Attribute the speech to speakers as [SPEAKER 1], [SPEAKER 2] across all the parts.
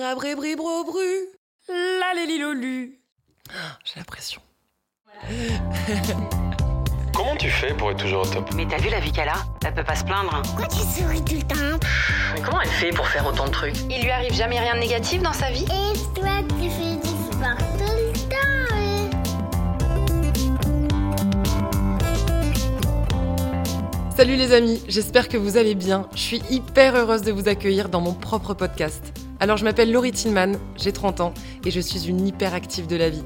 [SPEAKER 1] Rabribribro-bru. La lélilolu. J'ai la pression.
[SPEAKER 2] Comment tu fais pour être toujours au top?
[SPEAKER 3] Mais t'as vu la vie qu'elle a? Elle peut pas se plaindre.
[SPEAKER 4] Pourquoi tu souris tout le temps?
[SPEAKER 3] Mais comment elle fait pour faire autant de trucs?
[SPEAKER 5] Il lui arrive jamais rien de négatif dans sa vie?
[SPEAKER 4] Et toi, tu fais du sport tout le temps hein?
[SPEAKER 1] Salut les amis, j'espère que vous allez bien. Je suis hyper heureuse de vous accueillir dans mon propre podcast. Alors je m'appelle Laurie Tillman, j'ai 30 ans et je suis une hyperactive de la vie.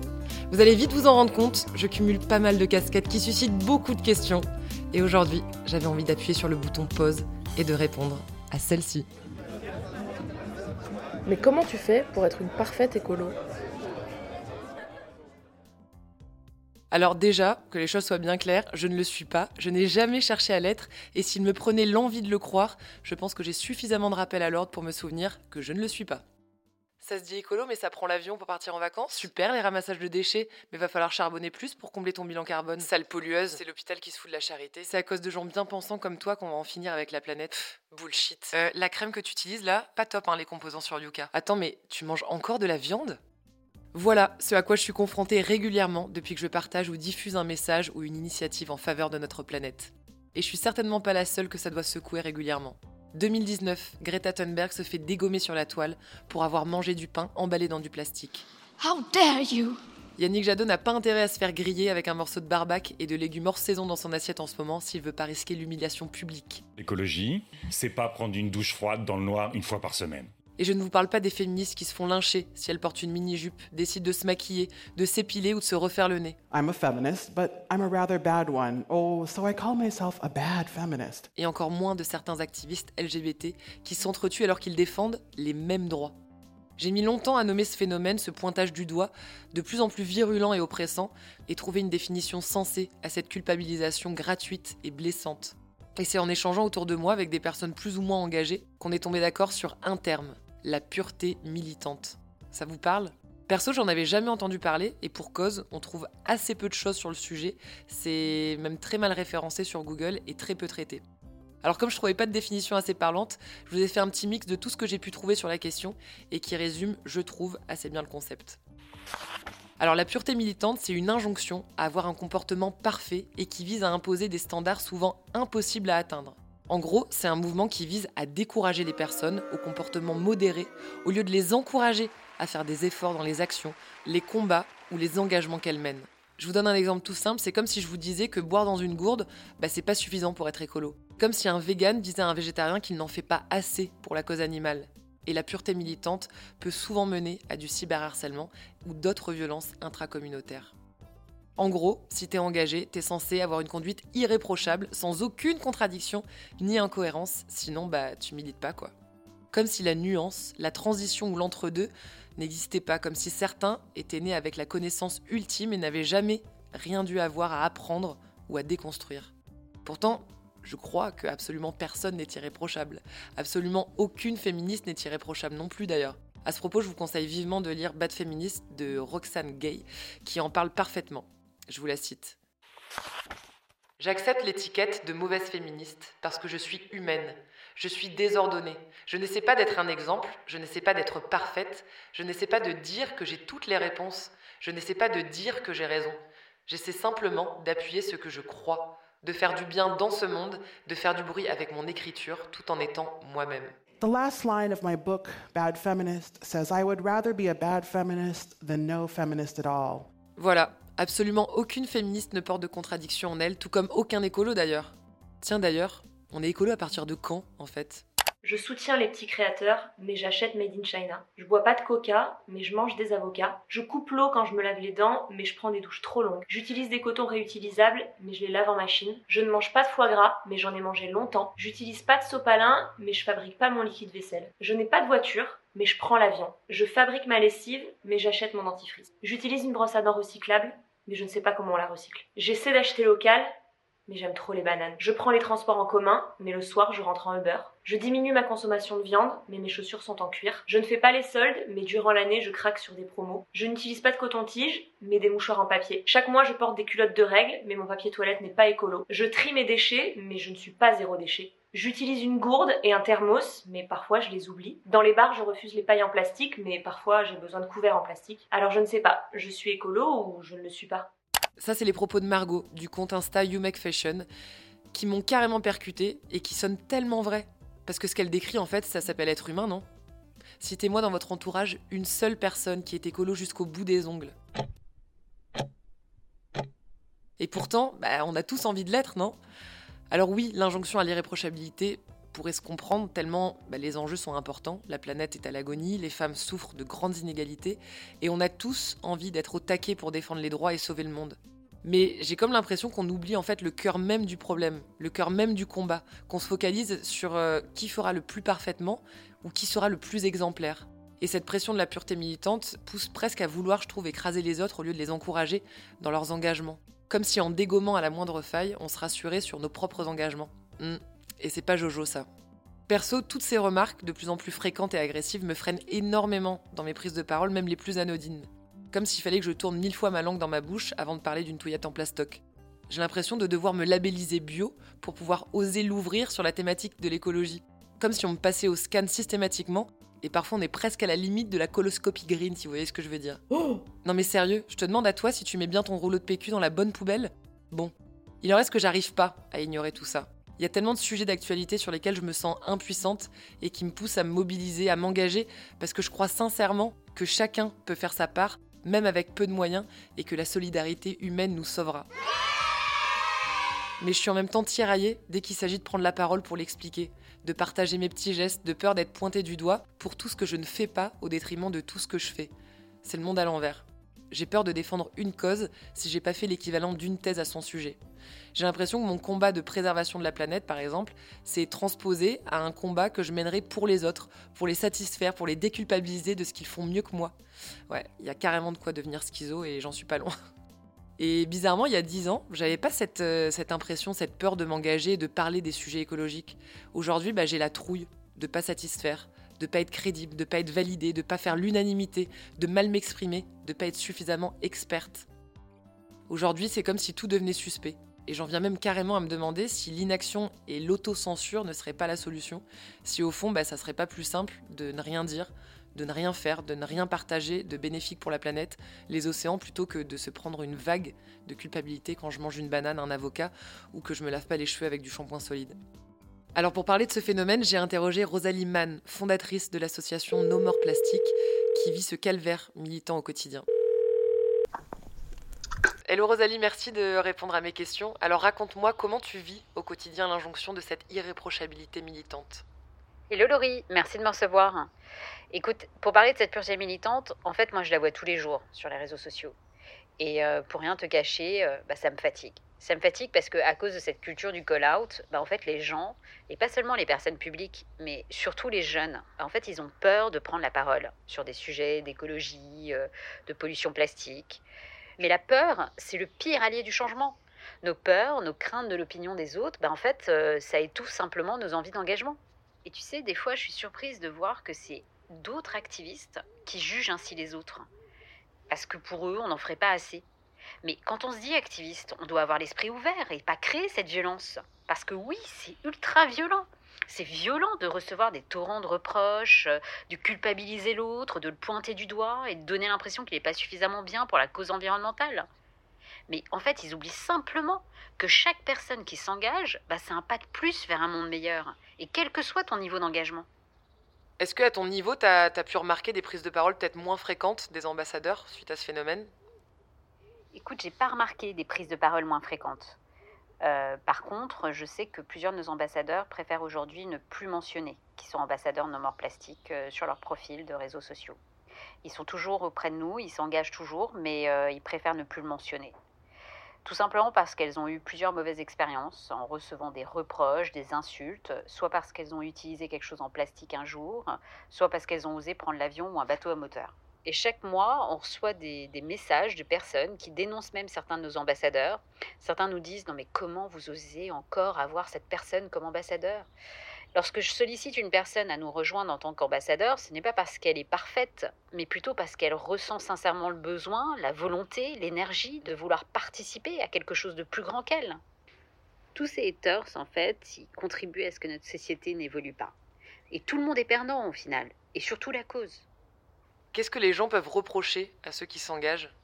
[SPEAKER 1] Vous allez vite vous en rendre compte, je cumule pas mal de casquettes qui suscitent beaucoup de questions. Et aujourd'hui, j'avais envie d'appuyer sur le bouton pause et de répondre à celle-ci.
[SPEAKER 6] Mais comment tu fais pour être une parfaite écolo?
[SPEAKER 1] Alors déjà, que les choses soient bien claires, je ne le suis pas, je n'ai jamais cherché à l'être, et s'il me prenait l'envie de le croire, je pense que j'ai suffisamment de rappels à l'ordre pour me souvenir que je ne le suis pas. Ça se dit écolo, mais ça prend l'avion pour partir en vacances? Super les ramassages de déchets, mais va falloir charbonner plus pour combler ton bilan carbone. Sale pollueuse, c'est l'hôpital qui se fout de la charité. C'est à cause de gens bien pensants comme toi qu'on va en finir avec la planète. Pff, bullshit. Euh, la crème que tu utilises là, pas top hein, les composants sur Yuka. Attends, mais tu manges encore de la viande? Voilà ce à quoi je suis confrontée régulièrement depuis que je partage ou diffuse un message ou une initiative en faveur de notre planète. Et je suis certainement pas la seule que ça doit secouer régulièrement. 2019, Greta Thunberg se fait dégommer sur la toile pour avoir mangé du pain emballé dans du plastique.
[SPEAKER 5] How dare you
[SPEAKER 1] Yannick Jadot n'a pas intérêt à se faire griller avec un morceau de barbac et de légumes hors saison dans son assiette en ce moment s'il veut pas risquer l'humiliation publique.
[SPEAKER 7] L'écologie, c'est pas prendre une douche froide dans le noir une fois par semaine.
[SPEAKER 1] Et je ne vous parle pas des féministes qui se font lyncher si elles portent une mini-jupe, décident de se maquiller, de s'épiler ou de se refaire le nez.
[SPEAKER 8] I'm a feminist, but I'm a rather bad one. Oh, so I call myself a bad feminist.
[SPEAKER 1] Et encore moins de certains activistes LGBT qui s'entretuent alors qu'ils défendent les mêmes droits. J'ai mis longtemps à nommer ce phénomène, ce pointage du doigt, de plus en plus virulent et oppressant, et trouver une définition sensée à cette culpabilisation gratuite et blessante. Et c'est en échangeant autour de moi avec des personnes plus ou moins engagées qu'on est tombé d'accord sur un terme, la pureté militante. Ça vous parle? Perso, j'en avais jamais entendu parler, et pour cause, on trouve assez peu de choses sur le sujet, c'est même très mal référencé sur Google et très peu traité. Alors comme je trouvais pas de définition assez parlante, je vous ai fait un petit mix de tout ce que j'ai pu trouver sur la question, et qui résume, je trouve, assez bien le concept. Alors la pureté militante, c'est une injonction à avoir un comportement parfait et qui vise à imposer des standards souvent impossibles à atteindre. En gros, c'est un mouvement qui vise à décourager les personnes au comportement modéré au lieu de les encourager à faire des efforts dans les actions, les combats ou les engagements qu'elles mènent. Je vous donne un exemple tout simple, c'est comme si je vous disais que boire dans une gourde, bah, c'est pas suffisant pour être écolo. Comme si un vegan disait à un végétarien qu'il n'en fait pas assez pour la cause animale. Et la pureté militante peut souvent mener à du cyberharcèlement ou d'autres violences intracommunautaires. En gros, si t'es engagé, t'es censé avoir une conduite irréprochable, sans aucune contradiction ni incohérence, sinon bah tu milites pas quoi. Comme si la nuance, la transition ou l'entre-deux n'existait pas, comme si certains étaient nés avec la connaissance ultime et n'avaient jamais rien dû avoir à apprendre ou à déconstruire. Pourtant, je crois que absolument personne n'est irréprochable. Absolument aucune féministe n'est irréprochable non plus d'ailleurs. À ce propos, je vous conseille vivement de lire Bad Feminist de Roxane Gay, qui en parle parfaitement. Je vous la cite. J'accepte l'étiquette de mauvaise féministe parce que je suis humaine. Je suis désordonnée. Je n'essaie pas d'être un exemple, je n'essaie pas d'être parfaite, je n'essaie pas de dire que j'ai toutes les réponses, je n'essaie pas de dire que j'ai raison. J'essaie simplement d'appuyer ce que je crois, de faire du bien dans ce monde, de faire du bruit avec mon écriture tout en étant moi-même.
[SPEAKER 8] The last line of my book, Bad Feminist, says I would rather be a bad feminist than no feminist at all.
[SPEAKER 1] Voilà, absolument aucune féministe ne porte de contradiction en elle, tout comme aucun écolo d'ailleurs. Tiens d'ailleurs, on est écolo à partir de quand en fait?
[SPEAKER 9] Je soutiens les petits créateurs, mais j'achète Made in China. Je bois pas de coca, mais je mange des avocats. Je coupe l'eau quand je me lave les dents, mais je prends des douches trop longues. J'utilise des cotons réutilisables, mais je les lave en machine. Je ne mange pas de foie gras, mais j'en ai mangé longtemps. J'utilise pas de sopalin, mais je fabrique pas mon liquide vaisselle. Je n'ai pas de voiture, mais je prends l'avion. Je fabrique ma lessive, mais j'achète mon dentifrice. J'utilise une brosse à dents recyclable, mais je ne sais pas comment on la recycle. J'essaie d'acheter local, mais j'aime trop les bananes. Je prends les transports en commun, mais le soir je rentre en Uber. Je diminue ma consommation de viande, mais mes chaussures sont en cuir. Je ne fais pas les soldes, mais durant l'année, je craque sur des promos. Je n'utilise pas de coton-tige, mais des mouchoirs en papier. Chaque mois, je porte des culottes de règles, mais mon papier toilette n'est pas écolo. Je trie mes déchets, mais je ne suis pas zéro déchet. J'utilise une gourde et un thermos, mais parfois je les oublie. Dans les bars, je refuse les pailles en plastique, mais parfois j'ai besoin de couverts en plastique. Alors je ne sais pas, je suis écolo ou je ne le suis pas?
[SPEAKER 1] Ça, c'est les propos de Margot, du compte Insta You Make Fashion, qui m'ont carrément percuté et qui sonnent tellement vrais. Parce que ce qu'elle décrit, en fait, ça s'appelle être humain, non? Citez-moi dans votre entourage une seule personne qui est écolo jusqu'au bout des ongles. Et pourtant, bah, on a tous envie de l'être, non? Alors oui, l'injonction à l'irréprochabilité pourrait se comprendre tellement bah, les enjeux sont importants, la planète est à l'agonie, les femmes souffrent de grandes inégalités, et on a tous envie d'être au taquet pour défendre les droits et sauver le monde. Mais j'ai comme l'impression qu'on oublie en fait le cœur même du problème, le cœur même du combat, qu'on se focalise sur euh, qui fera le plus parfaitement ou qui sera le plus exemplaire. Et cette pression de la pureté militante pousse presque à vouloir, je trouve, écraser les autres au lieu de les encourager dans leurs engagements. Comme si en dégommant à la moindre faille, on se rassurait sur nos propres engagements. Hmm. Et c'est pas Jojo ça. Perso, toutes ces remarques, de plus en plus fréquentes et agressives, me freinent énormément dans mes prises de parole, même les plus anodines. Comme s'il fallait que je tourne mille fois ma langue dans ma bouche avant de parler d'une touillette en plastoc. J'ai l'impression de devoir me labelliser bio pour pouvoir oser l'ouvrir sur la thématique de l'écologie. Comme si on me passait au scan systématiquement et parfois on est presque à la limite de la coloscopie green, si vous voyez ce que je veux dire. Oh non mais sérieux, je te demande à toi si tu mets bien ton rouleau de PQ dans la bonne poubelle Bon, il en reste que j'arrive pas à ignorer tout ça. Il y a tellement de sujets d'actualité sur lesquels je me sens impuissante et qui me poussent à me mobiliser, à m'engager, parce que je crois sincèrement que chacun peut faire sa part, même avec peu de moyens, et que la solidarité humaine nous sauvera. Mais je suis en même temps tiraillée dès qu'il s'agit de prendre la parole pour l'expliquer, de partager mes petits gestes, de peur d'être pointée du doigt pour tout ce que je ne fais pas au détriment de tout ce que je fais. C'est le monde à l'envers. J'ai peur de défendre une cause si j'ai pas fait l'équivalent d'une thèse à son sujet. J'ai l'impression que mon combat de préservation de la planète, par exemple, c'est transposé à un combat que je mènerai pour les autres, pour les satisfaire, pour les déculpabiliser de ce qu'ils font mieux que moi. Ouais, il y a carrément de quoi devenir schizo et j'en suis pas loin. Et bizarrement, il y a dix ans, j'avais pas cette, euh, impression, cette peur de m'engager, de parler des sujets écologiques. Aujourd'hui, bah, j'ai la trouille de pas satisfaire, de pas être crédible, de pas être validée, de pas faire l'unanimité, de mal m'exprimer, de pas être suffisamment experte. Aujourd'hui, c'est comme si tout devenait suspect. Et j'en viens même carrément à me demander si l'inaction et l'autocensure ne seraient pas la solution, si au fond, bah, ça serait pas plus simple de ne rien dire, de ne rien faire, de ne rien partager de bénéfique pour la planète, les océans, plutôt que de se prendre une vague de culpabilité quand je mange une banane, un avocat, ou que je me lave pas les cheveux avec du shampoing solide. Alors pour parler de ce phénomène, j'ai interrogé Rosalie Mann, fondatrice de l'association No More Plastique, qui vit ce calvaire militant au quotidien. Hello Rosalie, merci de répondre à mes questions. Alors raconte-moi comment tu vis au quotidien l'injonction de cette irréprochabilité militante.
[SPEAKER 10] Hello Laurie, merci de me recevoir. Écoute, pour parler de cette pureté militante, en fait, moi, je la vois tous les jours sur les réseaux sociaux. Et euh, pour rien te cacher, euh, bah, ça me fatigue. Ça me fatigue parce que à cause de cette culture du call-out, bah, en fait, les gens, et pas seulement les personnes publiques, mais surtout les jeunes, en fait, ils ont peur de prendre la parole sur des sujets d'écologie, euh, de pollution plastique. Mais la peur, c'est le pire allié du changement. Nos peurs, nos craintes de l'opinion des autres, bah, en fait, ça étouffe simplement nos envies d'engagement. Et tu sais, des fois, je suis surprise de voir que c'est d'autres activistes qui jugent ainsi les autres. Parce que pour eux, on n'en ferait pas assez. Mais quand on se dit activiste, on doit avoir l'esprit ouvert et pas créer cette violence. Parce que oui, c'est ultra violent. C'est violent de recevoir des torrents de reproches, de culpabiliser l'autre, de le pointer du doigt et de donner l'impression qu'il n'est pas suffisamment bien pour la cause environnementale. Mais en fait, ils oublient simplement que chaque personne qui s'engage, bah, c'est un pas de plus vers un monde meilleur, et quel que soit ton niveau d'engagement.
[SPEAKER 1] Est-ce qu'à ton niveau, tu as, pu remarquer des prises de parole peut-être moins fréquentes des ambassadeurs suite à ce phénomène?
[SPEAKER 10] Écoute, j'ai pas remarqué des prises de parole moins fréquentes. Euh, par contre, je sais que plusieurs de nos ambassadeurs préfèrent aujourd'hui ne plus mentionner qu'ils sont ambassadeurs non morts plastiques euh, sur leur profil de réseaux sociaux. Ils sont toujours auprès de nous, ils s'engagent toujours, mais euh, ils préfèrent ne plus le mentionner. Tout simplement parce qu'elles ont eu plusieurs mauvaises expériences en recevant des reproches, des insultes, soit parce qu'elles ont utilisé quelque chose en plastique un jour, soit parce qu'elles ont osé prendre l'avion ou un bateau à moteur. Et chaque mois, on reçoit des, messages de personnes qui dénoncent même certains de nos ambassadeurs. Certains nous disent Non, mais comment vous osez encore avoir cette personne comme ambassadeur? Lorsque je sollicite une personne à nous rejoindre en tant qu'ambassadeur, ce n'est pas parce qu'elle est parfaite, mais plutôt parce qu'elle ressent sincèrement le besoin, la volonté, l'énergie de vouloir participer à quelque chose de plus grand qu'elle. Tous ces haters, en fait, ils contribuent à ce que notre société n'évolue pas. Et tout le monde est perdant au final, et surtout la cause.
[SPEAKER 1] Qu'est-ce que les gens peuvent reprocher à ceux qui s'engagent?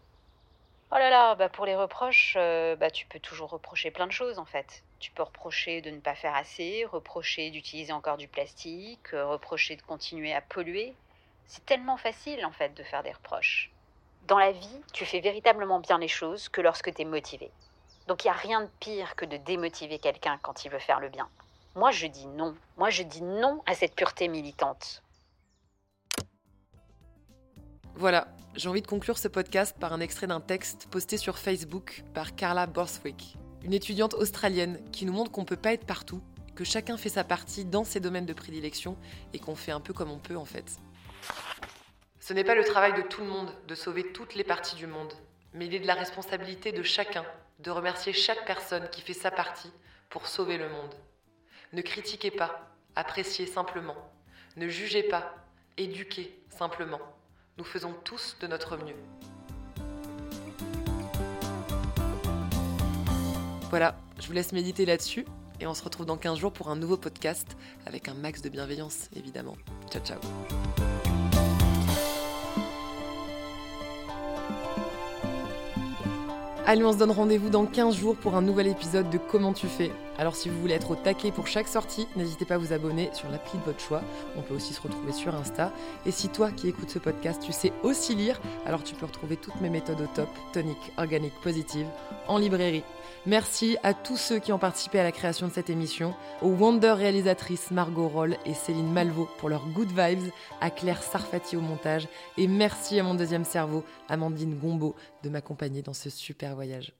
[SPEAKER 10] Oh là là, bah pour les reproches, euh, bah tu peux toujours reprocher plein de choses en fait. Tu peux reprocher de ne pas faire assez, reprocher d'utiliser encore du plastique, euh, reprocher de continuer à polluer. C'est tellement facile en fait de faire des reproches. Dans la vie, tu fais véritablement bien les choses que lorsque tu es motivé. Donc il n'y a rien de pire que de démotiver quelqu'un quand il veut faire le bien. Moi je dis non. Moi je dis non à cette pureté militante.
[SPEAKER 1] Voilà, j'ai envie de conclure ce podcast par un extrait d'un texte posté sur Facebook par Carla Borthwick, une étudiante australienne qui nous montre qu'on ne peut pas être partout, que chacun fait sa partie dans ses domaines de prédilection et qu'on fait un peu comme on peut en fait. Ce n'est pas le travail de tout le monde de sauver toutes les parties du monde, mais il est de la responsabilité de chacun de remercier chaque personne qui fait sa partie pour sauver le monde. Ne critiquez pas, appréciez simplement. Ne jugez pas, éduquez simplement. Nous faisons tous de notre mieux. Voilà, je vous laisse méditer là-dessus et on se retrouve dans 15 jours pour un nouveau podcast avec un max de bienveillance évidemment. Ciao ciao Allez, on se donne rendez-vous dans 15 jours pour un nouvel épisode de Comment tu fais? Alors si vous voulez être au taquet pour chaque sortie, n'hésitez pas à vous abonner sur l'appli de votre choix. On peut aussi se retrouver sur Insta. Et si toi qui écoutes ce podcast, tu sais aussi lire, alors tu peux retrouver toutes mes méthodes au top, tonique, organique, positive, en librairie. Merci à tous ceux qui ont participé à la création de cette émission, aux Wonder réalisatrices Margot Roll et Céline Malvaux pour leurs good vibes, à Claire Sarfati au montage, et merci à mon deuxième cerveau, Amandine Gombeau, de m'accompagner dans ce super voyage.